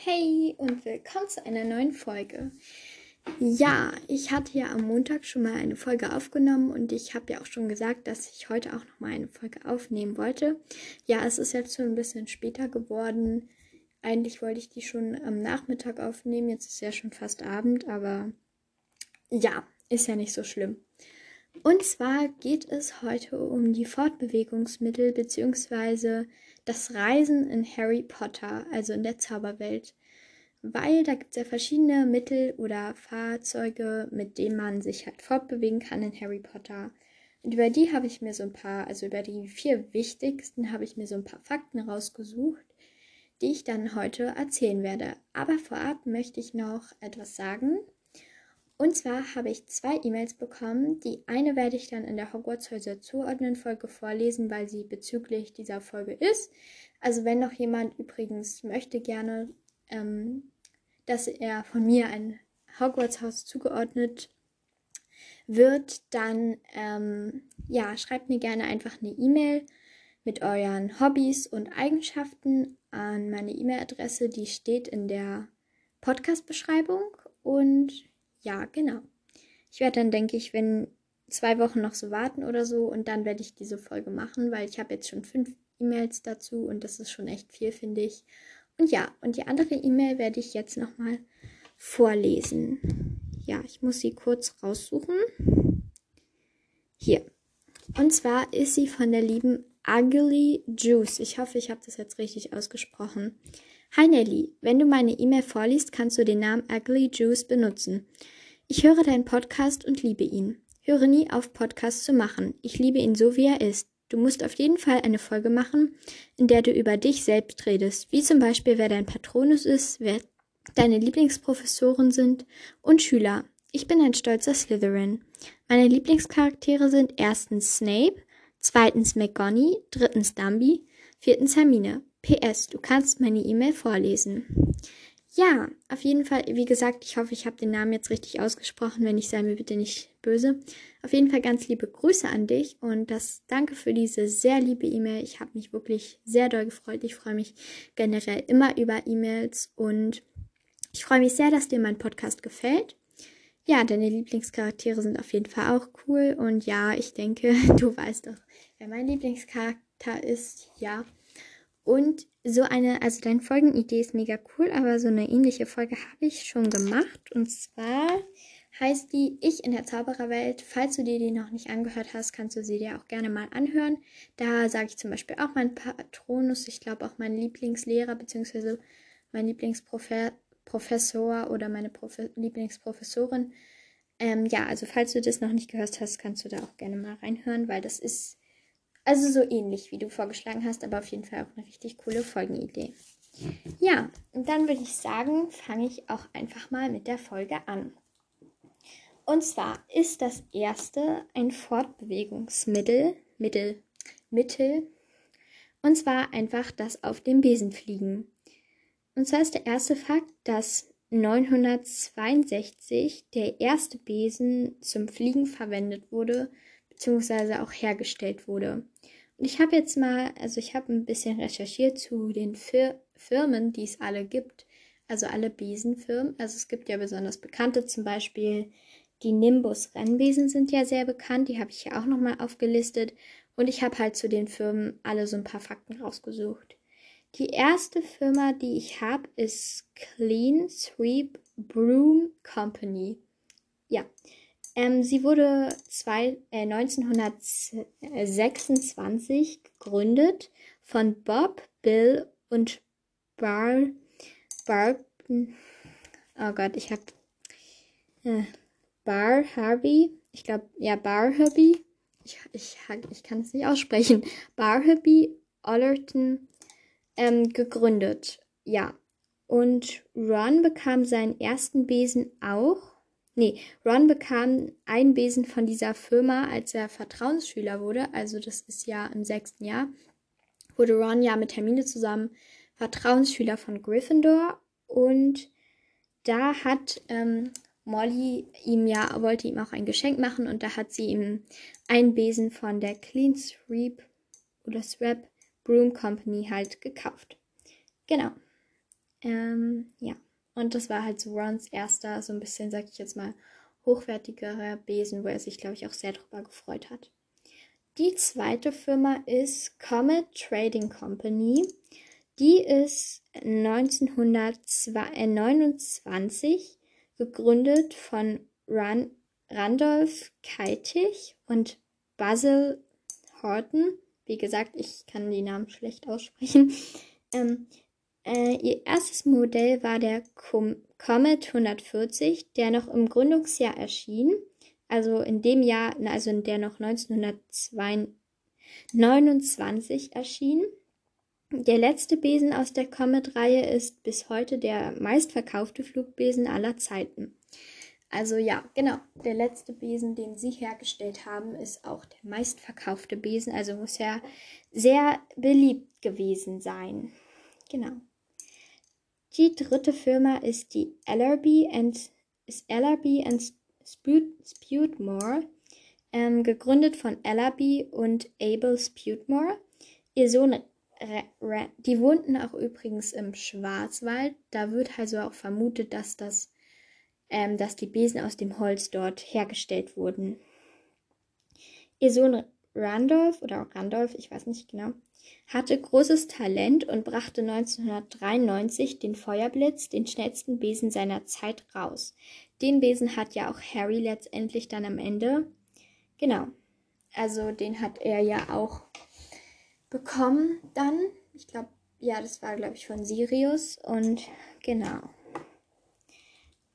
Hey und willkommen zu einer neuen Folge. Ja, ich hatte ja am Montag schon mal eine Folge aufgenommen und ich habe ja auch schon gesagt, dass ich heute auch noch mal eine Folge aufnehmen wollte. Ja, es ist jetzt schon ein bisschen später geworden. Eigentlich wollte ich die schon am Nachmittag aufnehmen. Jetzt ist ja schon fast Abend, aber ja, ist ja nicht so schlimm. Und zwar geht es heute um die Fortbewegungsmittel bzw. das Reisen in Harry Potter, also in der Zauberwelt. Weil da gibt es ja verschiedene Mittel oder Fahrzeuge, mit denen man sich halt fortbewegen kann in Harry Potter. Und über die habe ich mir so ein paar, also über die vier wichtigsten habe ich mir so ein paar Fakten rausgesucht, die ich dann heute erzählen werde. Aber vorab möchte ich noch etwas sagen. Und zwar habe ich zwei E-Mails bekommen. Die eine werde ich dann in der Hogwarts-Häuser zuordnen Folge vorlesen, weil sie bezüglich dieser Folge ist. Also wenn noch jemand übrigens möchte gerne, ähm, dass er von mir ein Hogwarts-Haus zugeordnet wird, dann ähm, ja, schreibt mir gerne einfach eine E-Mail mit euren Hobbys und Eigenschaften an meine E-Mail-Adresse, die steht in der Podcast-Beschreibung. Und ja, genau. Ich werde dann, denke ich, wenn zwei Wochen noch so warten oder so und dann werde ich diese Folge machen, weil ich habe jetzt schon fünf E-Mails dazu und das ist schon echt viel, finde ich. Und ja, und die andere E-Mail werde ich jetzt nochmal vorlesen. Ja, ich muss sie kurz raussuchen. Hier. Und zwar ist sie von der lieben Ugly Juice. Ich hoffe, ich habe das jetzt richtig ausgesprochen. Hi Nelly, wenn du meine E-Mail vorliest, kannst du den Namen Ugly Juice benutzen. Ich höre deinen Podcast und liebe ihn. Höre nie auf, Podcast zu machen. Ich liebe ihn so, wie er ist. Du musst auf jeden Fall eine Folge machen, in der du über dich selbst redest, wie zum Beispiel, wer dein Patronus ist, wer deine Lieblingsprofessoren sind und Schüler. Ich bin ein stolzer Slytherin. Meine Lieblingscharaktere sind erstens Snape, zweitens McGonagall, drittens Dumby, viertens Hermine. PS, du kannst meine E-Mail vorlesen. Ja, auf jeden Fall, wie gesagt, ich hoffe, ich habe den Namen jetzt richtig ausgesprochen. Wenn nicht, sei mir bitte nicht böse. Auf jeden Fall ganz liebe Grüße an dich und das danke für diese sehr liebe E-Mail. Ich habe mich wirklich sehr doll gefreut. Ich freue mich generell immer über E-Mails und ich freue mich sehr, dass dir mein Podcast gefällt. Ja, deine Lieblingscharaktere sind auf jeden Fall auch cool und ja, ich denke, du weißt doch, wer mein Lieblingscharakter ist. Ja, und so eine, also deine Folgenidee ist mega cool, aber so eine ähnliche Folge habe ich schon gemacht. Und zwar heißt die Ich in der Zaubererwelt. Falls du dir die noch nicht angehört hast, kannst du sie dir auch gerne mal anhören. Da sage ich zum Beispiel auch mein Patronus, ich glaube auch mein Lieblingslehrer bzw. mein Lieblingsprofessor oder meine Profe Lieblingsprofessorin. Ähm, ja, also falls du das noch nicht gehört hast, kannst du da auch gerne mal reinhören, weil das ist also so ähnlich, wie du vorgeschlagen hast, aber auf jeden Fall auch eine richtig coole Folgenidee. Ja, und dann würde ich sagen, fange ich auch einfach mal mit der Folge an. Und zwar ist das erste ein Fortbewegungsmittel, Mittel, Mittel, und zwar einfach das auf dem Besen fliegen. Und zwar ist der erste Fakt, dass 962 der erste Besen zum Fliegen verwendet wurde, beziehungsweise auch hergestellt wurde. Und ich habe jetzt mal, also ich habe ein bisschen recherchiert zu den Fir Firmen, die es alle gibt. Also alle Besenfirmen. Also es gibt ja besonders bekannte, zum Beispiel die Nimbus Rennbesen sind ja sehr bekannt. Die habe ich ja auch nochmal aufgelistet. Und ich habe halt zu den Firmen alle so ein paar Fakten rausgesucht. Die erste Firma, die ich habe, ist Clean Sweep Broom Company. Ja, ähm, sie wurde zwei, äh, 1926 gegründet von Bob, Bill und Bar, Bar, oh Gott, ich hab, äh, Bar Harvey, ich glaube, ja, Bar Herbie, ich, ich, ich kann es nicht aussprechen, Bar Herbie Allerton ähm, gegründet, ja. Und Ron bekam seinen ersten Besen auch Nee, Ron bekam einen Besen von dieser Firma, als er Vertrauensschüler wurde. Also das ist ja im sechsten Jahr. Wurde Ron ja mit Hermine zusammen Vertrauensschüler von Gryffindor. Und da hat ähm, Molly ihm ja, wollte ihm auch ein Geschenk machen und da hat sie ihm einen Besen von der Clean Sweep oder Swap Broom Company halt gekauft. Genau. Ähm, ja. Und das war halt so Rons erster, so ein bisschen, sag ich jetzt mal, hochwertigerer Besen, wo er sich, glaube ich, auch sehr drüber gefreut hat. Die zweite Firma ist Comet Trading Company. Die ist 1929 gegründet von Run Randolph Keitig und Basil Horton. Wie gesagt, ich kann die Namen schlecht aussprechen. Ähm, äh, ihr erstes Modell war der Com Comet 140, der noch im Gründungsjahr erschien. Also in dem Jahr, also in der noch 1929 erschien. Der letzte Besen aus der Comet-Reihe ist bis heute der meistverkaufte Flugbesen aller Zeiten. Also ja, genau. Der letzte Besen, den sie hergestellt haben, ist auch der meistverkaufte Besen. Also muss er sehr beliebt gewesen sein. Genau. Die dritte Firma ist die LRB and ist LRB and Spudmore, ähm, gegründet von LRB und Abel Spudmore. Ihr Sohn, die wohnten auch übrigens im Schwarzwald. Da wird also auch vermutet, dass das ähm, dass die Besen aus dem Holz dort hergestellt wurden. Ihr Sohn Randolph oder Randolph, ich weiß nicht genau, hatte großes Talent und brachte 1993 den Feuerblitz, den schnellsten Besen seiner Zeit, raus. Den Besen hat ja auch Harry letztendlich dann am Ende. Genau. Also den hat er ja auch bekommen dann. Ich glaube, ja, das war, glaube ich, von Sirius. Und genau.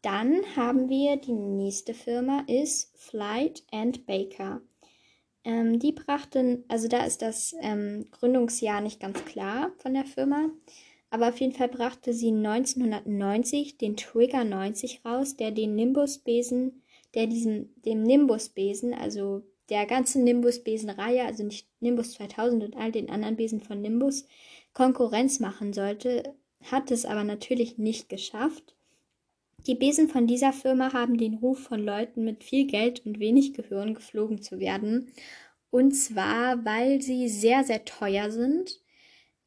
Dann haben wir die nächste Firma ist Flight and Baker. Ähm, die brachten, also da ist das ähm, Gründungsjahr nicht ganz klar von der Firma, aber auf jeden Fall brachte sie 1990 den Trigger 90 raus, der den Nimbus-Besen, der diesem, dem Nimbus-Besen, also der ganzen Nimbus-Besen-Reihe, also nicht Nimbus 2000 und all den anderen Besen von Nimbus, Konkurrenz machen sollte, hat es aber natürlich nicht geschafft. Die Besen von dieser Firma haben den Ruf von Leuten mit viel Geld und wenig Gehirn geflogen zu werden. Und zwar, weil sie sehr, sehr teuer sind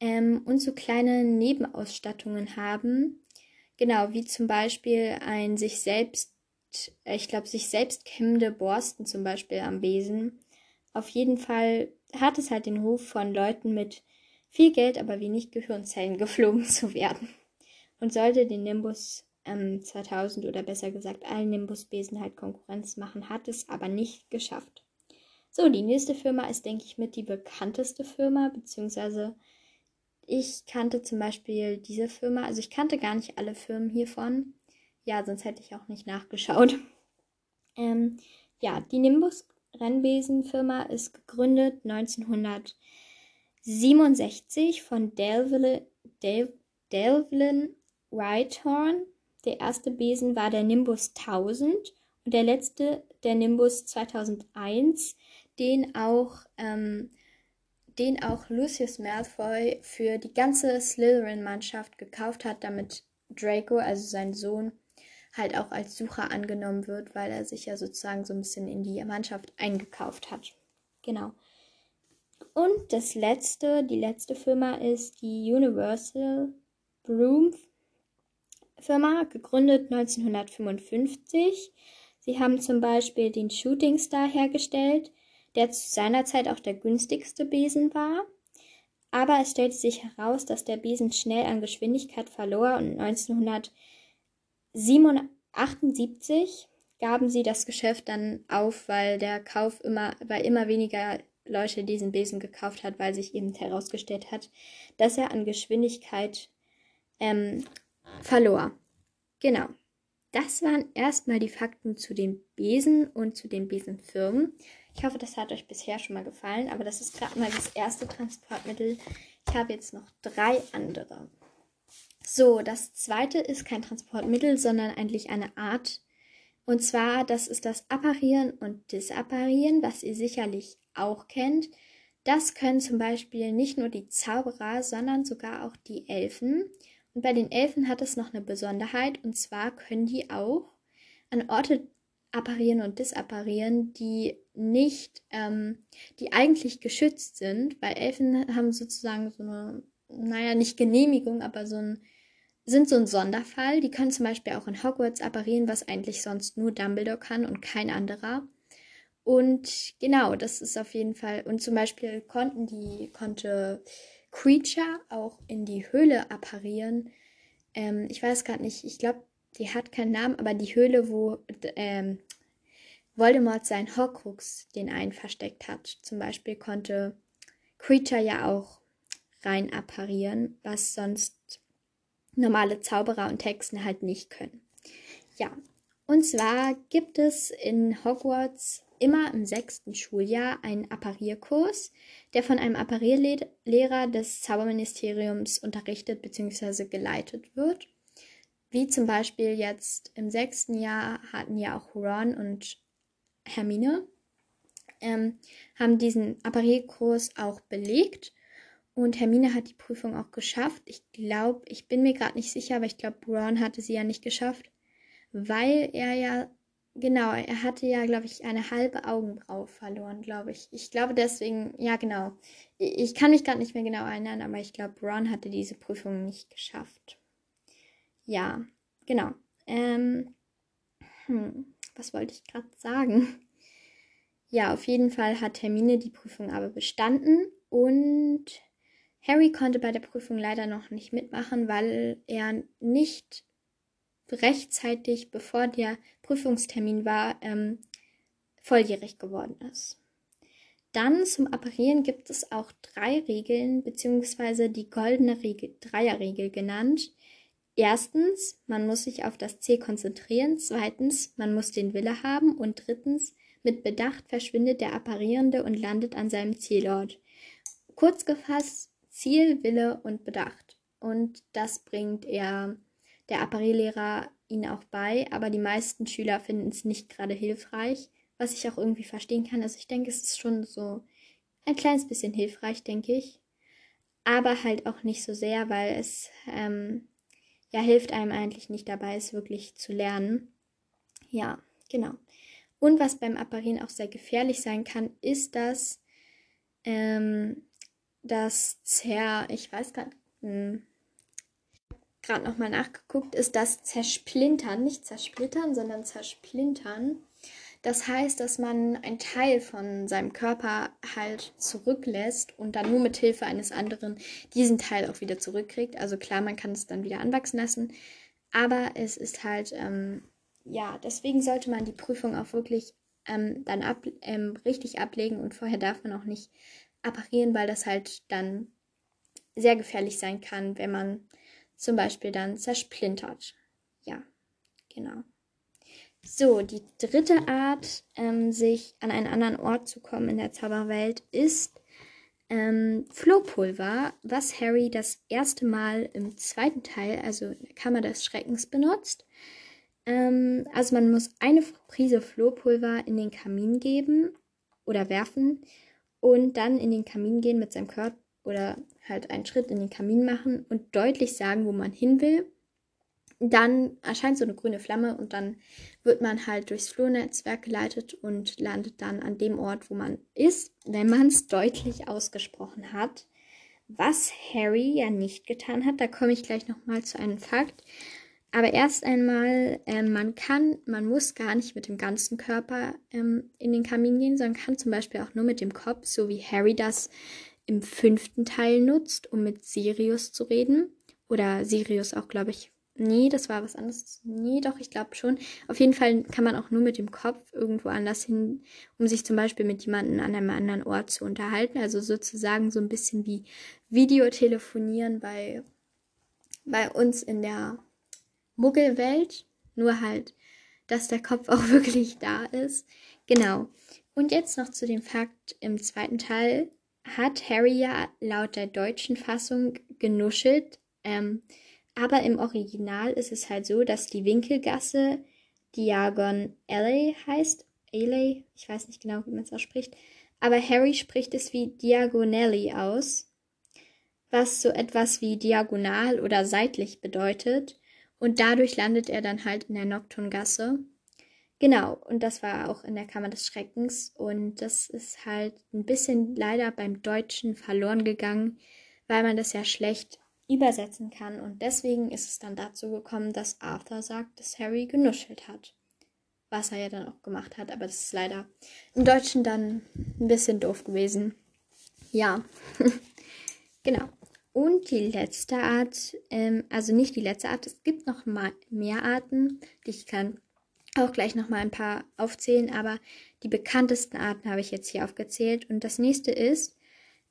ähm, und so kleine Nebenausstattungen haben. Genau, wie zum Beispiel ein sich selbst, äh, ich glaube, sich selbst kämmende Borsten zum Beispiel am Besen. Auf jeden Fall hat es halt den Ruf von Leuten mit viel Geld, aber wenig Gehirnzellen geflogen zu werden. Und sollte den Nimbus ähm, 2000 oder besser gesagt allen Nimbus-Besen halt Konkurrenz machen, hat es aber nicht geschafft. So, die nächste Firma ist, denke ich, mit die bekannteste Firma, beziehungsweise ich kannte zum Beispiel diese Firma, also ich kannte gar nicht alle Firmen hiervon. Ja, sonst hätte ich auch nicht nachgeschaut. Ähm, ja, die Nimbus Rennbesenfirma ist gegründet 1967 von Delvin, Delvin Whitehorn der erste Besen war der Nimbus 1000 und der letzte der Nimbus 2001, den auch, ähm, den auch Lucius Malfoy für die ganze Slytherin-Mannschaft gekauft hat, damit Draco, also sein Sohn, halt auch als Sucher angenommen wird, weil er sich ja sozusagen so ein bisschen in die Mannschaft eingekauft hat. Genau. Und das letzte, die letzte Firma ist die Universal Broom Firma, gegründet 1955. Sie haben zum Beispiel den Shooting Star hergestellt, der zu seiner Zeit auch der günstigste Besen war. Aber es stellte sich heraus, dass der Besen schnell an Geschwindigkeit verlor und 1978 gaben sie das Geschäft dann auf, weil der Kauf immer, weil immer weniger Leute diesen Besen gekauft hat, weil sich eben herausgestellt hat, dass er an Geschwindigkeit ähm, verlor. Genau. Das waren erstmal die Fakten zu den Besen und zu den Besenfirmen. Ich hoffe, das hat euch bisher schon mal gefallen, aber das ist gerade mal das erste Transportmittel. Ich habe jetzt noch drei andere. So, das zweite ist kein Transportmittel, sondern eigentlich eine Art. Und zwar, das ist das Apparieren und Disapparieren, was ihr sicherlich auch kennt. Das können zum Beispiel nicht nur die Zauberer, sondern sogar auch die Elfen. Und bei den Elfen hat es noch eine Besonderheit, und zwar können die auch an Orte apparieren und disapparieren, die nicht, ähm, die eigentlich geschützt sind, weil Elfen haben sozusagen so eine, naja, nicht Genehmigung, aber so ein, sind so ein Sonderfall. Die können zum Beispiel auch in Hogwarts apparieren, was eigentlich sonst nur Dumbledore kann und kein anderer. Und genau, das ist auf jeden Fall. Und zum Beispiel konnten die, konnte Creature auch in die Höhle apparieren. Ähm, ich weiß gerade nicht, ich glaube, die hat keinen Namen, aber die Höhle, wo ähm, Voldemort seinen Horcrux den einen versteckt hat. Zum Beispiel konnte Creature ja auch rein apparieren, was sonst normale Zauberer und Hexen halt nicht können. Ja, und zwar gibt es in Hogwarts immer im sechsten Schuljahr einen Apparierkurs, der von einem Apparierlehrer des Zauberministeriums unterrichtet bzw. geleitet wird. Wie zum Beispiel jetzt im sechsten Jahr hatten ja auch Ron und Hermine, ähm, haben diesen Apparierkurs auch belegt. Und Hermine hat die Prüfung auch geschafft. Ich glaube, ich bin mir gerade nicht sicher, aber ich glaube, Ron hatte sie ja nicht geschafft, weil er ja Genau, er hatte ja, glaube ich, eine halbe Augenbraue verloren, glaube ich. Ich glaube deswegen, ja, genau. Ich kann mich gerade nicht mehr genau erinnern, aber ich glaube, Ron hatte diese Prüfung nicht geschafft. Ja, genau. Ähm, hm, was wollte ich gerade sagen? Ja, auf jeden Fall hat Hermine die Prüfung aber bestanden und Harry konnte bei der Prüfung leider noch nicht mitmachen, weil er nicht rechtzeitig, bevor der Prüfungstermin war, ähm, volljährig geworden ist. Dann zum Apparieren gibt es auch drei Regeln, beziehungsweise die goldene Regel, Dreierregel genannt. Erstens, man muss sich auf das Ziel konzentrieren. Zweitens, man muss den Wille haben. Und drittens, mit Bedacht verschwindet der Apparierende und landet an seinem Zielort. Kurz gefasst, Ziel, Wille und Bedacht. Und das bringt er der Apparellehrer ihnen auch bei, aber die meisten Schüler finden es nicht gerade hilfreich, was ich auch irgendwie verstehen kann. Also ich denke, es ist schon so ein kleines bisschen hilfreich, denke ich. Aber halt auch nicht so sehr, weil es ähm, ja hilft einem eigentlich nicht dabei, es wirklich zu lernen. Ja, genau. Und was beim Apparieren auch sehr gefährlich sein kann, ist das, ähm, das Zer, ich weiß gar nicht, hm, gerade nochmal nachgeguckt, ist das Zersplintern, nicht zersplittern, sondern zersplintern. Das heißt, dass man einen Teil von seinem Körper halt zurücklässt und dann nur mit Hilfe eines anderen diesen Teil auch wieder zurückkriegt. Also klar, man kann es dann wieder anwachsen lassen, aber es ist halt, ähm, ja, deswegen sollte man die Prüfung auch wirklich ähm, dann ab, ähm, richtig ablegen und vorher darf man auch nicht apparieren, weil das halt dann sehr gefährlich sein kann, wenn man zum Beispiel dann zersplintert. Ja, genau. So, die dritte Art, ähm, sich an einen anderen Ort zu kommen in der Zauberwelt, ist ähm, Flohpulver, was Harry das erste Mal im zweiten Teil, also in der Kammer des Schreckens, benutzt. Ähm, also man muss eine Prise Flohpulver in den Kamin geben oder werfen und dann in den Kamin gehen mit seinem Körper oder halt einen Schritt in den Kamin machen und deutlich sagen, wo man hin will. Dann erscheint so eine grüne Flamme und dann wird man halt durchs Flurnetzwerk geleitet und landet dann an dem Ort, wo man ist, wenn man es deutlich ausgesprochen hat. Was Harry ja nicht getan hat, da komme ich gleich nochmal zu einem Fakt. Aber erst einmal, äh, man kann, man muss gar nicht mit dem ganzen Körper ähm, in den Kamin gehen, sondern kann zum Beispiel auch nur mit dem Kopf, so wie Harry das im fünften Teil nutzt, um mit Sirius zu reden. Oder Sirius auch, glaube ich. Nee, das war was anderes. Nee, doch, ich glaube schon. Auf jeden Fall kann man auch nur mit dem Kopf irgendwo anders hin, um sich zum Beispiel mit jemandem an einem anderen Ort zu unterhalten. Also sozusagen so ein bisschen wie Videotelefonieren bei, bei uns in der Muggelwelt. Nur halt, dass der Kopf auch wirklich da ist. Genau. Und jetzt noch zu dem Fakt im zweiten Teil hat Harry ja laut der deutschen Fassung genuschelt. Ähm, aber im Original ist es halt so, dass die Winkelgasse Diagon Alley heißt. Alley, ich weiß nicht genau, wie man es ausspricht. Aber Harry spricht es wie Diagonally aus, was so etwas wie diagonal oder seitlich bedeutet. Und dadurch landet er dann halt in der Nocturngasse. Genau, und das war auch in der Kammer des Schreckens. Und das ist halt ein bisschen leider beim Deutschen verloren gegangen, weil man das ja schlecht übersetzen kann. Und deswegen ist es dann dazu gekommen, dass Arthur sagt, dass Harry genuschelt hat. Was er ja dann auch gemacht hat, aber das ist leider im Deutschen dann ein bisschen doof gewesen. Ja, genau. Und die letzte Art, ähm, also nicht die letzte Art, es gibt noch mal mehr Arten, die ich kann auch gleich noch mal ein paar aufzählen, aber die bekanntesten Arten habe ich jetzt hier aufgezählt. Und das nächste ist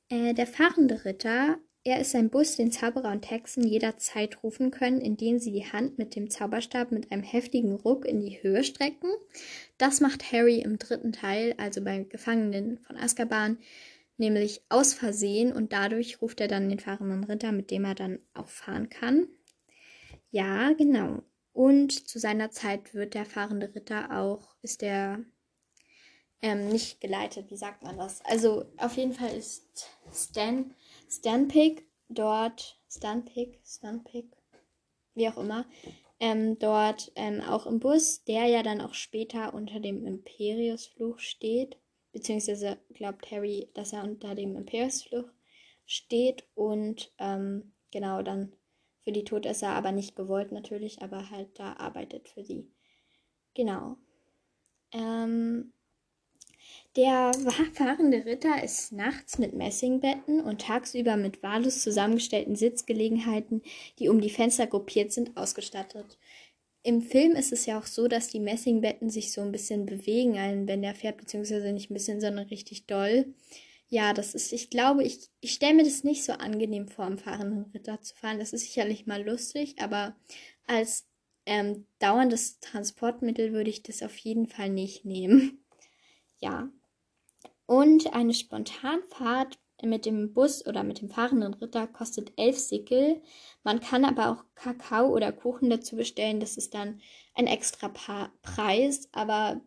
äh, der fahrende Ritter. Er ist ein Bus, den Zauberer und Hexen jederzeit rufen können, indem sie die Hand mit dem Zauberstab mit einem heftigen Ruck in die Höhe strecken. Das macht Harry im dritten Teil, also beim Gefangenen von Azkaban, nämlich aus Versehen und dadurch ruft er dann den fahrenden Ritter, mit dem er dann auch fahren kann. Ja, genau. Und zu seiner Zeit wird der fahrende Ritter auch, ist der ähm, nicht geleitet, wie sagt man das? Also auf jeden Fall ist Stan, Stanpick dort, Stanpick, Stanpick, wie auch immer, ähm, dort ähm, auch im Bus, der ja dann auch später unter dem Imperiusfluch steht beziehungsweise glaubt Harry, dass er unter dem Imperiusfluch steht und ähm, genau dann für die Todesser, aber nicht gewollt natürlich, aber halt da arbeitet für sie. Genau. Ähm, der fahrende Ritter ist nachts mit Messingbetten und tagsüber mit wahllos zusammengestellten Sitzgelegenheiten, die um die Fenster gruppiert sind, ausgestattet. Im Film ist es ja auch so, dass die Messingbetten sich so ein bisschen bewegen, wenn der fährt, beziehungsweise nicht ein bisschen, sondern richtig doll. Ja, das ist, ich glaube, ich, ich stelle mir das nicht so angenehm vor, am fahrenden Ritter zu fahren. Das ist sicherlich mal lustig, aber als ähm, dauerndes Transportmittel würde ich das auf jeden Fall nicht nehmen. Ja. Und eine Spontanfahrt mit dem Bus oder mit dem fahrenden Ritter kostet 11 Sickel. Man kann aber auch Kakao oder Kuchen dazu bestellen. Das ist dann ein extra pa Preis. Aber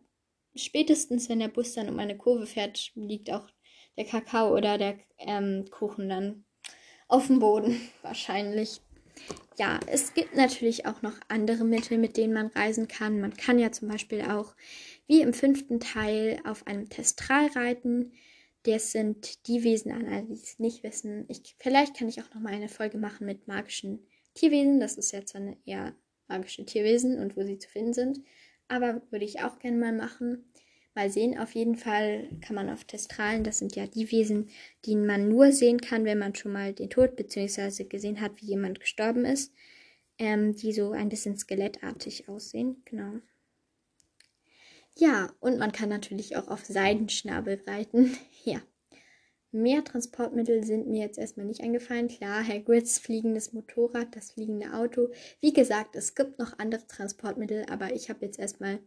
spätestens, wenn der Bus dann um eine Kurve fährt, liegt auch der Kakao oder der ähm, Kuchen dann auf dem Boden wahrscheinlich. Ja, es gibt natürlich auch noch andere Mittel, mit denen man reisen kann. Man kann ja zum Beispiel auch, wie im fünften Teil, auf einem Testral reiten. Das sind die Wesen an die es nicht wissen. Ich, vielleicht kann ich auch noch mal eine Folge machen mit magischen Tierwesen. Das ist jetzt eine eher magische Tierwesen und wo sie zu finden sind. Aber würde ich auch gerne mal machen. Mal sehen. Auf jeden Fall kann man auf Testralen, das sind ja die Wesen, die man nur sehen kann, wenn man schon mal den Tod bzw. gesehen hat, wie jemand gestorben ist. Ähm, die so ein bisschen skelettartig aussehen. Genau. Ja, und man kann natürlich auch auf Seidenschnabel reiten. ja. Mehr Transportmittel sind mir jetzt erstmal nicht eingefallen. Klar, Hagrids fliegendes Motorrad, das fliegende Auto. Wie gesagt, es gibt noch andere Transportmittel, aber ich habe jetzt erstmal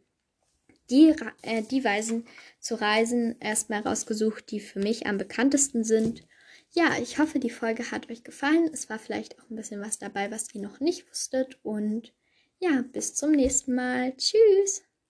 die, äh, die Weisen zu reisen erstmal rausgesucht, die für mich am bekanntesten sind. Ja, ich hoffe, die Folge hat euch gefallen. Es war vielleicht auch ein bisschen was dabei, was ihr noch nicht wusstet. Und ja, bis zum nächsten Mal. Tschüss.